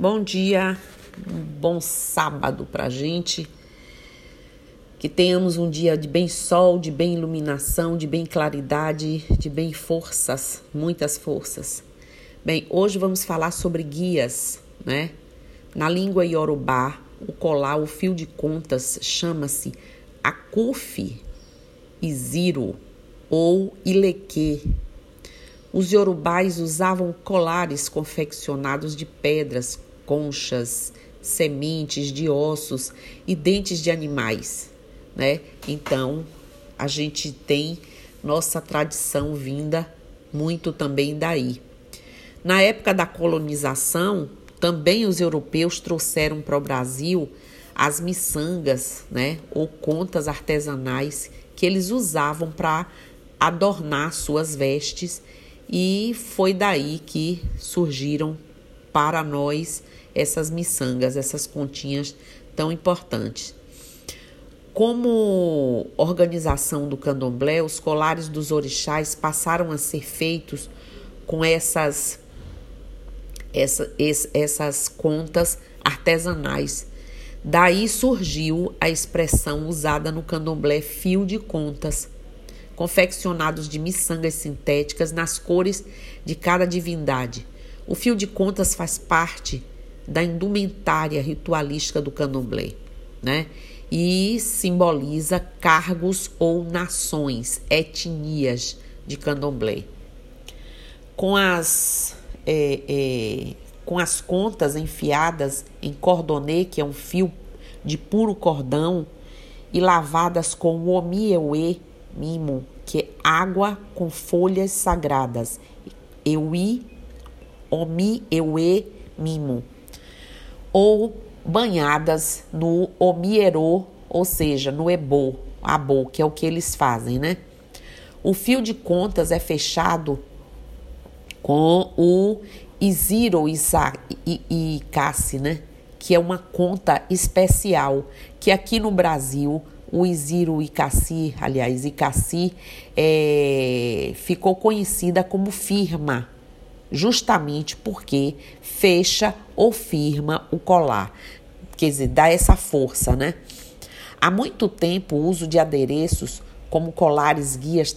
Bom dia, um bom sábado pra gente. Que tenhamos um dia de bem sol, de bem iluminação, de bem claridade, de bem forças, muitas forças. Bem, hoje vamos falar sobre guias, né? Na língua iorubá, o colar, o fio de contas, chama-se akufi iziro ou ileque. Os yorubais usavam colares confeccionados de pedras, conchas, sementes de ossos e dentes de animais, né? Então, a gente tem nossa tradição vinda muito também daí. Na época da colonização, também os europeus trouxeram para o Brasil as miçangas, né, ou contas artesanais que eles usavam para adornar suas vestes e foi daí que surgiram para nós essas miçangas, essas continhas tão importantes. Como organização do candomblé, os colares dos orixás passaram a ser feitos com essas, essa, essas contas artesanais. Daí surgiu a expressão usada no candomblé fio de contas, confeccionados de miçangas sintéticas nas cores de cada divindade. O fio de contas faz parte da indumentária ritualística do candomblé, né? E simboliza cargos ou nações, etnias de candomblé. Com as, é, é, com as contas enfiadas em cordonê, que é um fio de puro cordão, e lavadas com o omieue, mimo, água com folhas sagradas. Eui, omi, eue, mimo. Ou banhadas no omierô, ou seja, no ebô, abô, que é o que eles fazem, né? O fio de contas é fechado com o Isiro e Cassi, né? Que é uma conta especial que aqui no Brasil o Isiro Icassi, aliás, Icassi, é, ficou conhecida como firma, justamente porque fecha ou firma o colar, quer dizer, dá essa força, né? Há muito tempo o uso de adereços como colares, guias,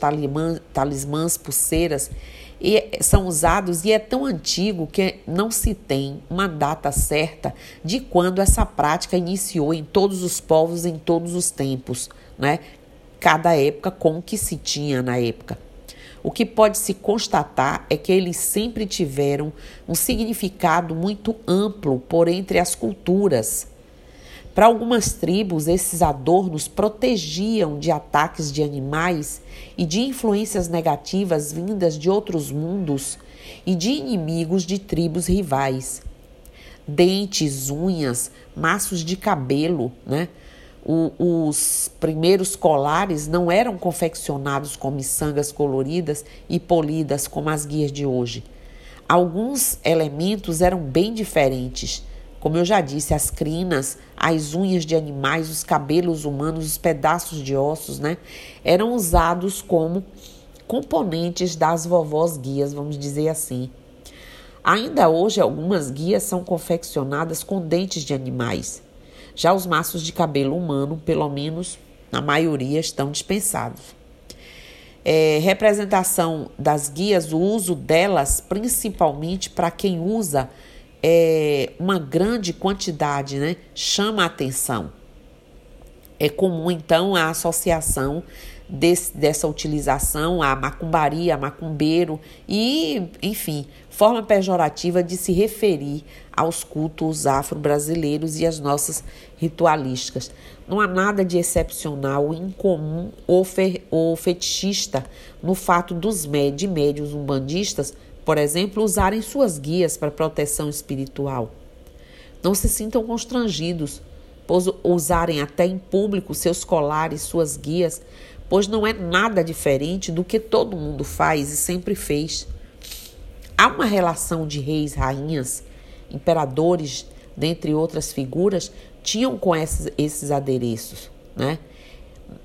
talismãs, pulseiras e são usados e é tão antigo que não se tem uma data certa de quando essa prática iniciou em todos os povos, em todos os tempos, né? Cada época com o que se tinha na época. O que pode se constatar é que eles sempre tiveram um significado muito amplo por entre as culturas para algumas tribos, esses adornos protegiam de ataques de animais e de influências negativas vindas de outros mundos e de inimigos de tribos rivais. Dentes, unhas, maços de cabelo, né? O, os primeiros colares não eram confeccionados com miçangas coloridas e polidas como as guias de hoje. Alguns elementos eram bem diferentes como eu já disse, as crinas, as unhas de animais, os cabelos humanos, os pedaços de ossos, né? Eram usados como componentes das vovós guias, vamos dizer assim. Ainda hoje, algumas guias são confeccionadas com dentes de animais. Já os maços de cabelo humano, pelo menos na maioria, estão dispensados. É, representação das guias, o uso delas, principalmente para quem usa é, uma grande quantidade, né, chama a atenção. É comum, então, a associação desse, dessa utilização a macumbaria, a macumbeiro e, enfim, forma pejorativa de se referir aos cultos afro-brasileiros e às nossas ritualísticas. Não há nada de excepcional, incomum ou, fe, ou fetichista no fato dos de médios umbandistas por exemplo, usarem suas guias para proteção espiritual. Não se sintam constrangidos, pois usarem até em público seus colares, suas guias, pois não é nada diferente do que todo mundo faz e sempre fez. Há uma relação de reis, rainhas, imperadores, dentre outras figuras, tinham com esses, esses adereços. Né?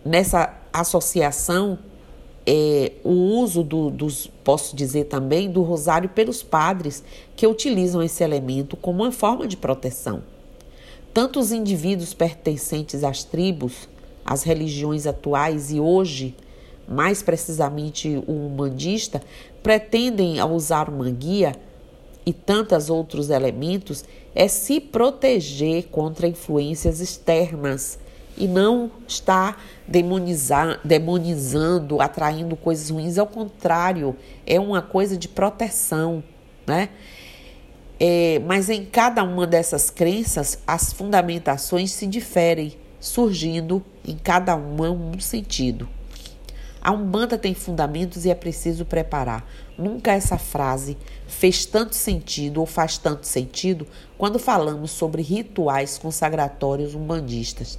Nessa associação é, o uso do, dos, posso dizer também, do rosário pelos padres que utilizam esse elemento como uma forma de proteção. Tanto os indivíduos pertencentes às tribos, às religiões atuais e hoje, mais precisamente o humanista, pretendem, ao usar uma guia e tantos outros elementos, é se proteger contra influências externas e não estar demonizando, atraindo coisas ruins. Ao contrário, é uma coisa de proteção, né? É, mas em cada uma dessas crenças, as fundamentações se diferem, surgindo em cada uma um sentido. A Umbanda tem fundamentos e é preciso preparar. Nunca essa frase fez tanto sentido ou faz tanto sentido quando falamos sobre rituais consagratórios umbandistas.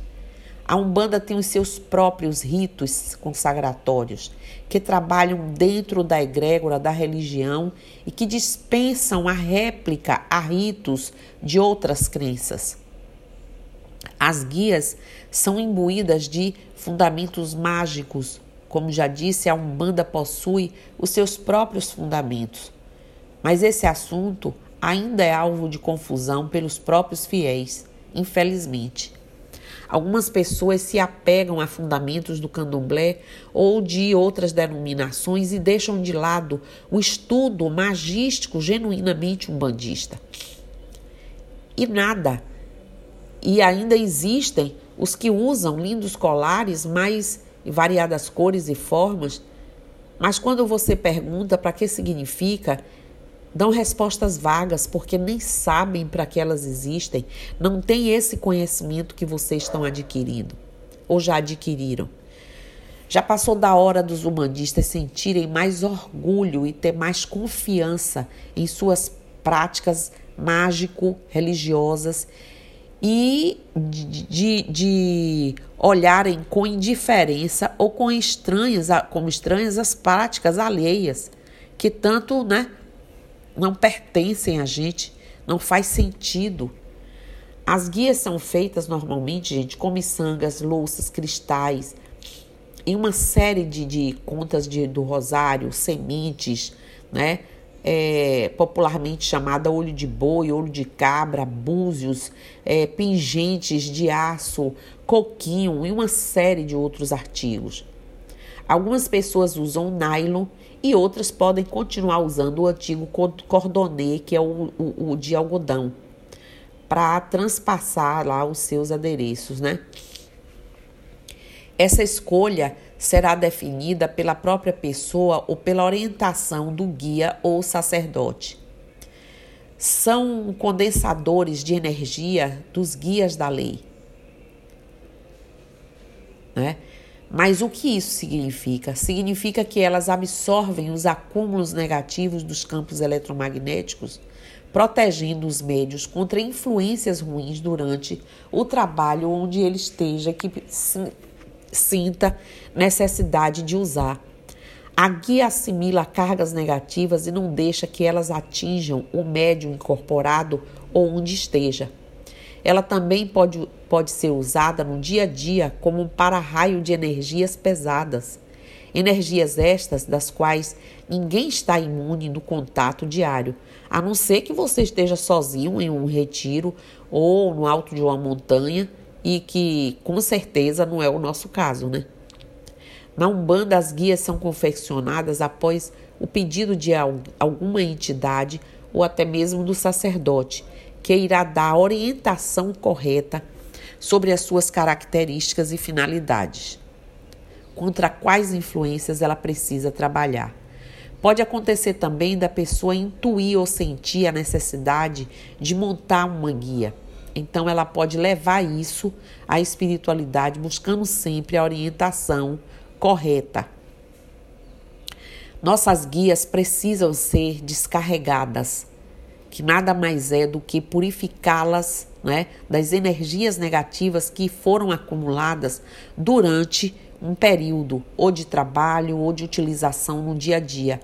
A Umbanda tem os seus próprios ritos consagratórios, que trabalham dentro da egrégora da religião e que dispensam a réplica a ritos de outras crenças. As guias são imbuídas de fundamentos mágicos. Como já disse, a Umbanda possui os seus próprios fundamentos. Mas esse assunto ainda é alvo de confusão pelos próprios fiéis, infelizmente. Algumas pessoas se apegam a fundamentos do candomblé ou de outras denominações e deixam de lado o estudo magístico genuinamente umbandista. E nada. E ainda existem os que usam lindos colares mais variadas cores e formas, mas quando você pergunta para que significa, dão respostas vagas porque nem sabem para que elas existem, não têm esse conhecimento que vocês estão adquirindo ou já adquiriram. Já passou da hora dos humanistas sentirem mais orgulho e ter mais confiança em suas práticas mágico-religiosas e de, de, de, olharem com indiferença ou com estranhas, como estranhas as práticas alheias, que tanto, né, não pertencem a gente, não faz sentido. As guias são feitas normalmente, gente, com miçangas, louças, cristais, em uma série de, de contas de, do rosário, sementes, né? É, popularmente chamada olho de boi, olho de cabra, búzios, é, pingentes de aço, coquinho e uma série de outros artigos. Algumas pessoas usam nylon e outras podem continuar usando o antigo cordonê, que é o, o, o de algodão, para transpassar lá os seus adereços, né? Essa escolha será definida pela própria pessoa ou pela orientação do guia ou sacerdote. São condensadores de energia dos guias da lei. Né? Mas o que isso significa? Significa que elas absorvem os acúmulos negativos dos campos eletromagnéticos, protegendo os médios contra influências ruins durante o trabalho onde ele esteja que sinta necessidade de usar. A guia assimila cargas negativas e não deixa que elas atinjam o médium incorporado ou onde esteja. Ela também pode, pode ser usada no dia a dia como um para-raio de energias pesadas. Energias estas das quais ninguém está imune no contato diário, a não ser que você esteja sozinho em um retiro ou no alto de uma montanha e que com certeza não é o nosso caso, né? Na Umbanda, as guias são confeccionadas após o pedido de alguma entidade ou até mesmo do sacerdote, que irá dar orientação correta sobre as suas características e finalidades, contra quais influências ela precisa trabalhar. Pode acontecer também da pessoa intuir ou sentir a necessidade de montar uma guia. Então, ela pode levar isso à espiritualidade, buscando sempre a orientação correta. Nossas guias precisam ser descarregadas que nada mais é do que purificá-las né, das energias negativas que foram acumuladas durante um período ou de trabalho ou de utilização no dia a dia.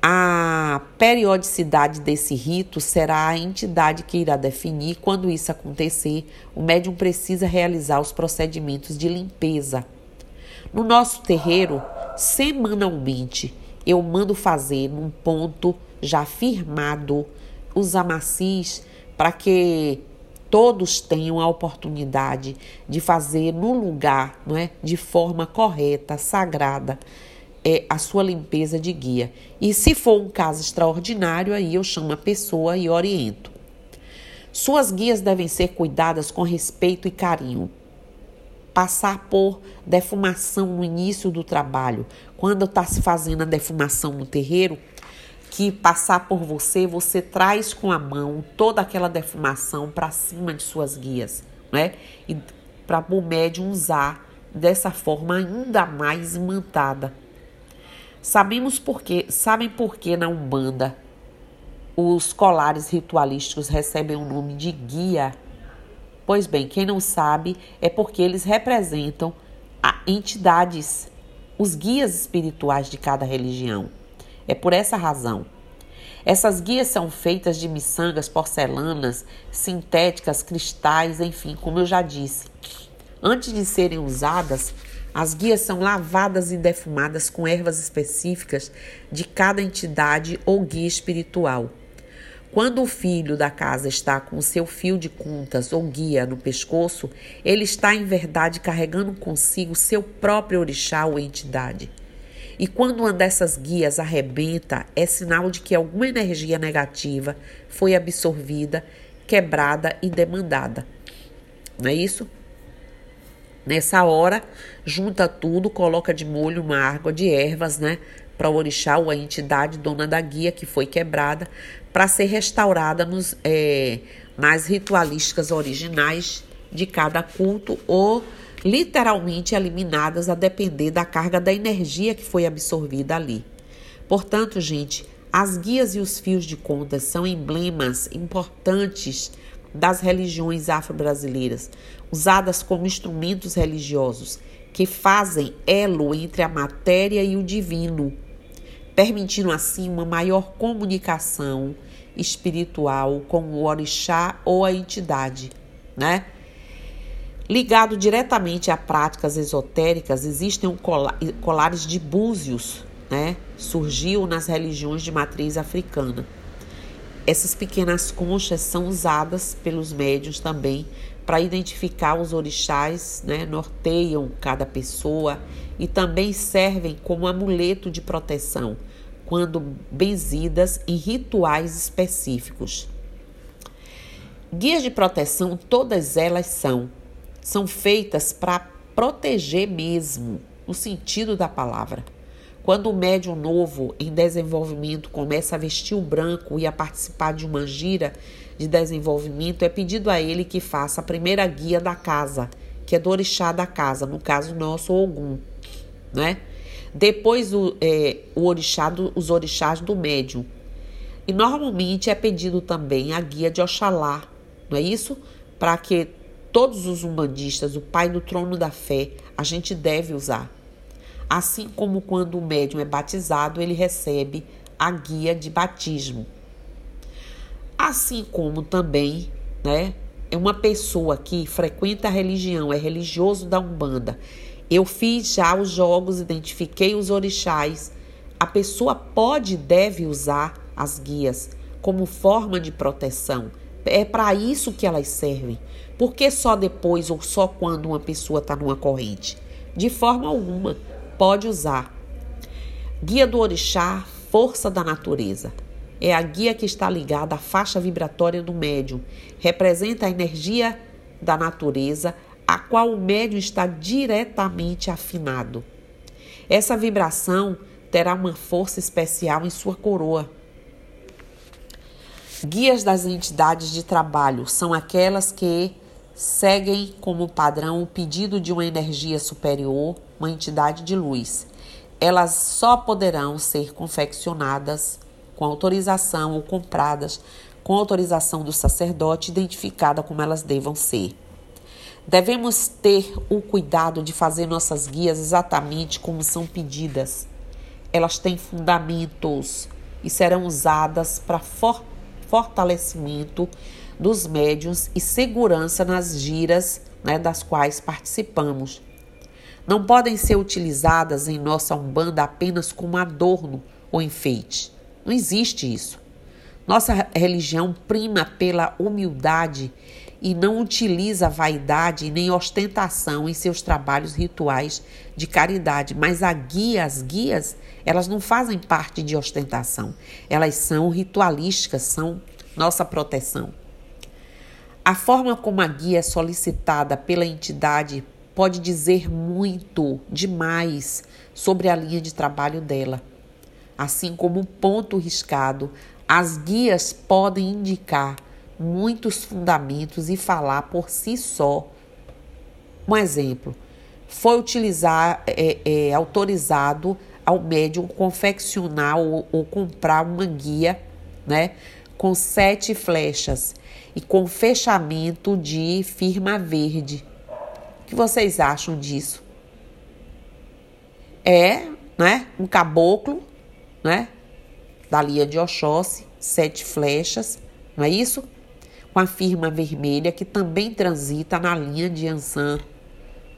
A periodicidade desse rito será a entidade que irá definir. Quando isso acontecer, o médium precisa realizar os procedimentos de limpeza. No nosso terreiro, semanalmente eu mando fazer num ponto já firmado os amacis para que todos tenham a oportunidade de fazer no lugar, não é, de forma correta, sagrada, é, a sua limpeza de guia. E se for um caso extraordinário, aí eu chamo a pessoa e oriento. Suas guias devem ser cuidadas com respeito e carinho. Passar por defumação no início do trabalho, quando está se fazendo a defumação no terreiro, que passar por você, você traz com a mão toda aquela defumação para cima de suas guias, né? E para o médium usar dessa forma ainda mais imantada. Sabemos por quê, sabem por que na Umbanda os colares ritualísticos recebem o nome de guia? Pois bem, quem não sabe é porque eles representam entidades, os guias espirituais de cada religião. É por essa razão. Essas guias são feitas de miçangas, porcelanas, sintéticas, cristais, enfim, como eu já disse. Antes de serem usadas, as guias são lavadas e defumadas com ervas específicas de cada entidade ou guia espiritual. Quando o filho da casa está com o seu fio de contas ou guia no pescoço, ele está em verdade carregando consigo seu próprio orixá ou entidade. E quando uma dessas guias arrebenta, é sinal de que alguma energia negativa foi absorvida, quebrada e demandada. Não é isso? Nessa hora, junta tudo, coloca de molho uma água de ervas, né? Para o orixá ou a entidade dona da guia que foi quebrada, para ser restaurada nos, é, nas ritualísticas originais de cada culto ou literalmente eliminadas a depender da carga da energia que foi absorvida ali. Portanto, gente, as guias e os fios de contas são emblemas importantes das religiões afro-brasileiras, usadas como instrumentos religiosos que fazem elo entre a matéria e o divino, permitindo assim uma maior comunicação espiritual com o orixá ou a entidade, né? Ligado diretamente a práticas esotéricas, existem colares de búzios, né? Surgiu nas religiões de matriz africana. Essas pequenas conchas são usadas pelos médios também para identificar os orixás, né? norteiam cada pessoa e também servem como amuleto de proteção quando benzidas em rituais específicos. Guias de proteção, todas elas são são feitas para proteger mesmo, no sentido da palavra. Quando o médium novo em desenvolvimento começa a vestir o branco e a participar de uma gira de desenvolvimento, é pedido a ele que faça a primeira guia da casa, que é do orixá da casa, no caso nosso, Ogum, né? Depois o, é, o orixá do, os orixás do médium. E normalmente é pedido também a guia de Oxalá, não é isso? Para que todos os umbandistas, o pai do trono da fé, a gente deve usar. Assim como quando o médium é batizado, ele recebe a guia de batismo. Assim como também, né, é uma pessoa que frequenta a religião, é religioso da Umbanda. Eu fiz já os jogos, identifiquei os orixás. A pessoa pode e deve usar as guias como forma de proteção. É para isso que elas servem. Por que só depois ou só quando uma pessoa está numa corrente? De forma alguma, pode usar. Guia do Orixá, força da natureza. É a guia que está ligada à faixa vibratória do médium. Representa a energia da natureza, a qual o médium está diretamente afinado. Essa vibração terá uma força especial em sua coroa. Guias das entidades de trabalho são aquelas que seguem como padrão o pedido de uma energia superior, uma entidade de luz. Elas só poderão ser confeccionadas com autorização ou compradas com autorização do sacerdote, identificada como elas devam ser. Devemos ter o cuidado de fazer nossas guias exatamente como são pedidas. Elas têm fundamentos e serão usadas para for fortalecimento dos médiuns e segurança nas giras né, das quais participamos. não podem ser utilizadas em nossa Umbanda apenas como adorno ou enfeite. Não existe isso. Nossa religião prima pela humildade e não utiliza vaidade nem ostentação em seus trabalhos rituais de caridade, mas a guia, as guias, elas não fazem parte de ostentação. Elas são ritualísticas, são nossa proteção. A forma como a guia é solicitada pela entidade pode dizer muito, demais, sobre a linha de trabalho dela. Assim como o ponto riscado, as guias podem indicar muitos fundamentos e falar por si só. Um exemplo, foi utilizar, é, é, autorizado ao médium confeccionar ou, ou comprar uma guia, né, com sete flechas e com fechamento de firma verde que vocês acham disso? É, né, um caboclo, né, da linha de Oxóssi, sete flechas, não é isso? Com a firma vermelha que também transita na linha de Ansan.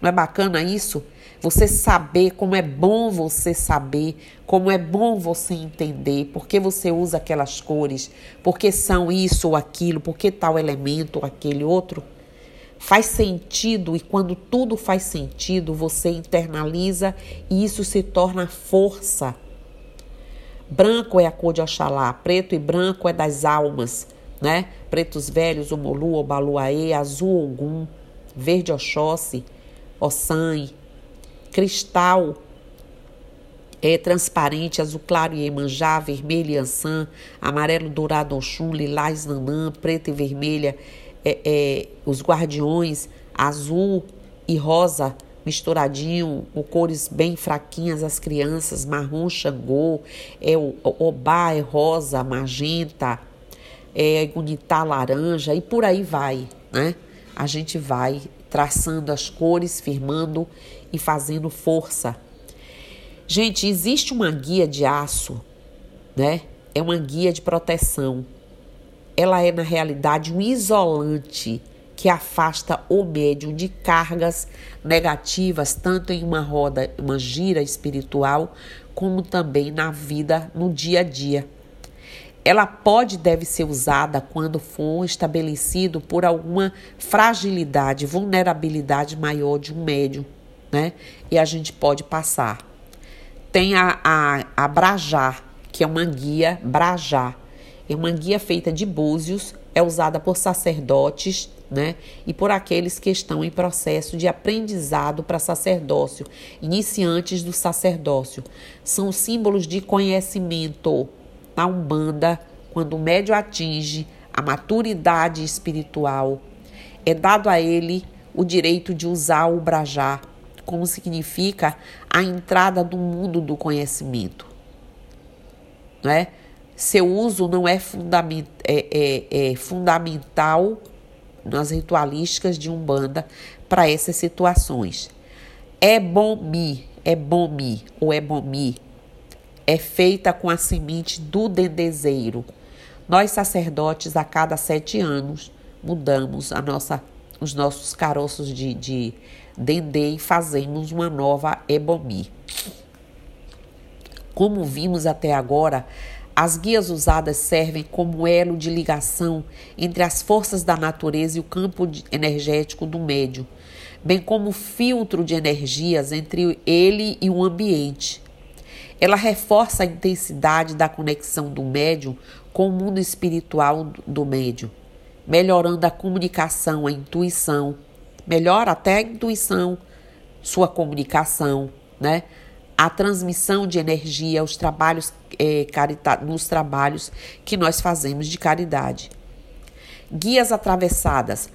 Não é bacana isso? Você saber como é bom você saber, como é bom você entender por que você usa aquelas cores, por que são isso ou aquilo, por que tal elemento ou aquele outro faz sentido e quando tudo faz sentido, você internaliza e isso se torna força. Branco é a cor de Oxalá, preto e branco é das almas, né? Pretos velhos, Omolu, Obaluaê, azul Ogum, verde Oxóssi, Ossan, cristal é transparente, azul claro Iemanjá, vermelho Yansan, amarelo dourado Oxum, lilás Nanã, preta e vermelha é, é, os guardiões azul e rosa misturadinho, com cores bem fraquinhas, as crianças, marrom, xangô, é obá é rosa, magenta, é gunitá laranja e por aí vai, né? A gente vai traçando as cores, firmando e fazendo força. Gente, existe uma guia de aço, né? É uma guia de proteção ela é na realidade um isolante que afasta o médium de cargas negativas, tanto em uma roda, uma gira espiritual, como também na vida, no dia a dia. Ela pode e deve ser usada quando for estabelecido por alguma fragilidade, vulnerabilidade maior de um médium, né? E a gente pode passar. Tem a, a, a Brajar, que é uma guia Brajar é uma guia feita de búzios, é usada por sacerdotes né, e por aqueles que estão em processo de aprendizado para sacerdócio, iniciantes do sacerdócio. São símbolos de conhecimento na Umbanda, quando o médio atinge a maturidade espiritual, é dado a ele o direito de usar o brajá, como significa a entrada do mundo do conhecimento. Não é? Seu uso não é, fundament, é, é, é fundamental nas ritualísticas de Umbanda para essas situações. É bomi, é bomi ou é bomi, é feita com a semente do dendezeiro. Nós sacerdotes, a cada sete anos, mudamos a nossa, os nossos caroços de, de dendê e fazemos uma nova ebomi. Como vimos até agora, as guias usadas servem como elo de ligação entre as forças da natureza e o campo energético do médium, bem como filtro de energias entre ele e o ambiente. Ela reforça a intensidade da conexão do médium com o mundo espiritual do médium, melhorando a comunicação, a intuição, melhora até a intuição, sua comunicação, né? a transmissão de energia aos trabalhos, é, carita nos trabalhos que nós fazemos de caridade. Guias atravessadas,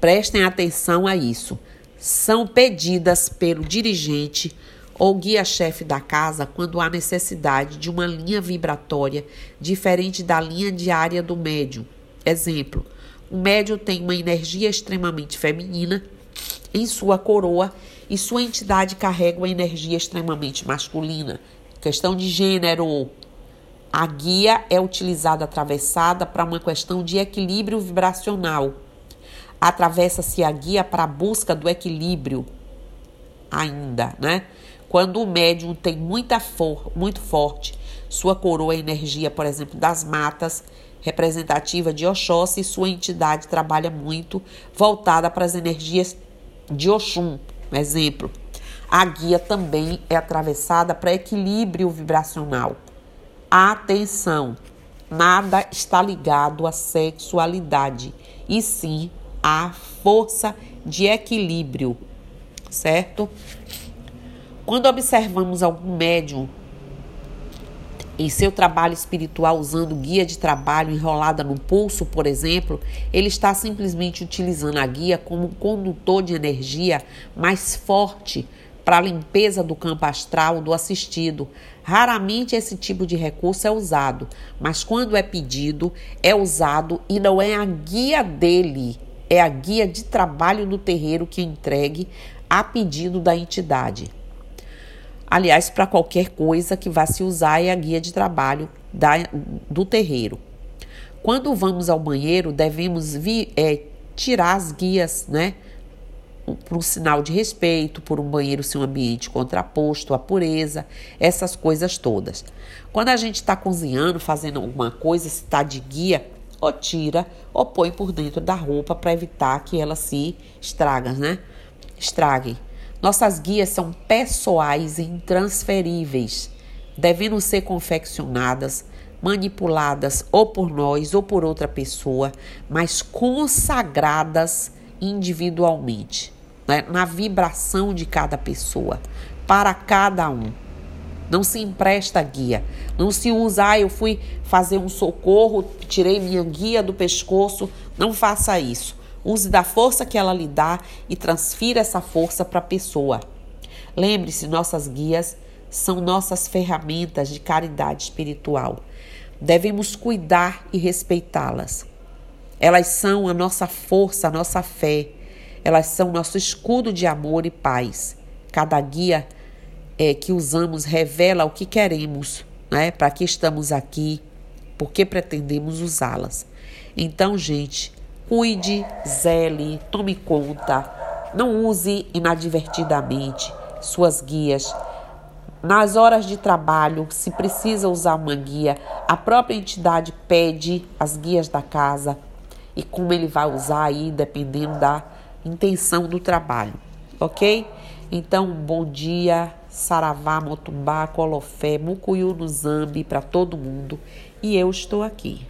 prestem atenção a isso. São pedidas pelo dirigente ou guia-chefe da casa quando há necessidade de uma linha vibratória diferente da linha diária do médium. Exemplo: o médium tem uma energia extremamente feminina em sua coroa e sua entidade carrega uma energia extremamente masculina. Questão de gênero. A guia é utilizada atravessada para uma questão de equilíbrio vibracional. Atravessa-se a guia para a busca do equilíbrio. ainda, né? Quando o médium tem muita for, muito forte sua coroa energia, por exemplo, das matas, representativa de Oxóssi, sua entidade trabalha muito voltada para as energias de Oxum, exemplo. A guia também é atravessada para equilíbrio vibracional. Atenção! Nada está ligado à sexualidade, e sim à força de equilíbrio, certo? Quando observamos algum médium em seu trabalho espiritual usando guia de trabalho enrolada no pulso, por exemplo, ele está simplesmente utilizando a guia como um condutor de energia mais forte para a limpeza do campo astral do assistido. Raramente esse tipo de recurso é usado, mas quando é pedido, é usado e não é a guia dele, é a guia de trabalho do terreiro que é entregue a pedido da entidade. Aliás, para qualquer coisa que vá se usar é a guia de trabalho da, do terreiro. Quando vamos ao banheiro, devemos vi, é, tirar as guias, né? Por um sinal de respeito, por um banheiro ser um ambiente contraposto à pureza, essas coisas todas. Quando a gente está cozinhando, fazendo alguma coisa, se está de guia, ou tira ou põe por dentro da roupa para evitar que ela se né? Estrague. Nossas guias são pessoais e intransferíveis, devendo ser confeccionadas, manipuladas ou por nós ou por outra pessoa, mas consagradas individualmente, né? na vibração de cada pessoa, para cada um. Não se empresta guia. Não se usa, ah, eu fui fazer um socorro, tirei minha guia do pescoço. Não faça isso. Use da força que ela lhe dá e transfira essa força para a pessoa. Lembre-se, nossas guias são nossas ferramentas de caridade espiritual. Devemos cuidar e respeitá-las. Elas são a nossa força, a nossa fé. Elas são nosso escudo de amor e paz. Cada guia é, que usamos revela o que queremos, né? para que estamos aqui, por que pretendemos usá-las. Então, gente, Cuide, zele, tome conta. Não use inadvertidamente suas guias. Nas horas de trabalho, se precisa usar uma guia, a própria entidade pede as guias da casa e como ele vai usar aí, dependendo da intenção do trabalho, ok? Então, bom dia, Saravá, Motumbá, Colofé, Mucuyu no Zambi para todo mundo e eu estou aqui.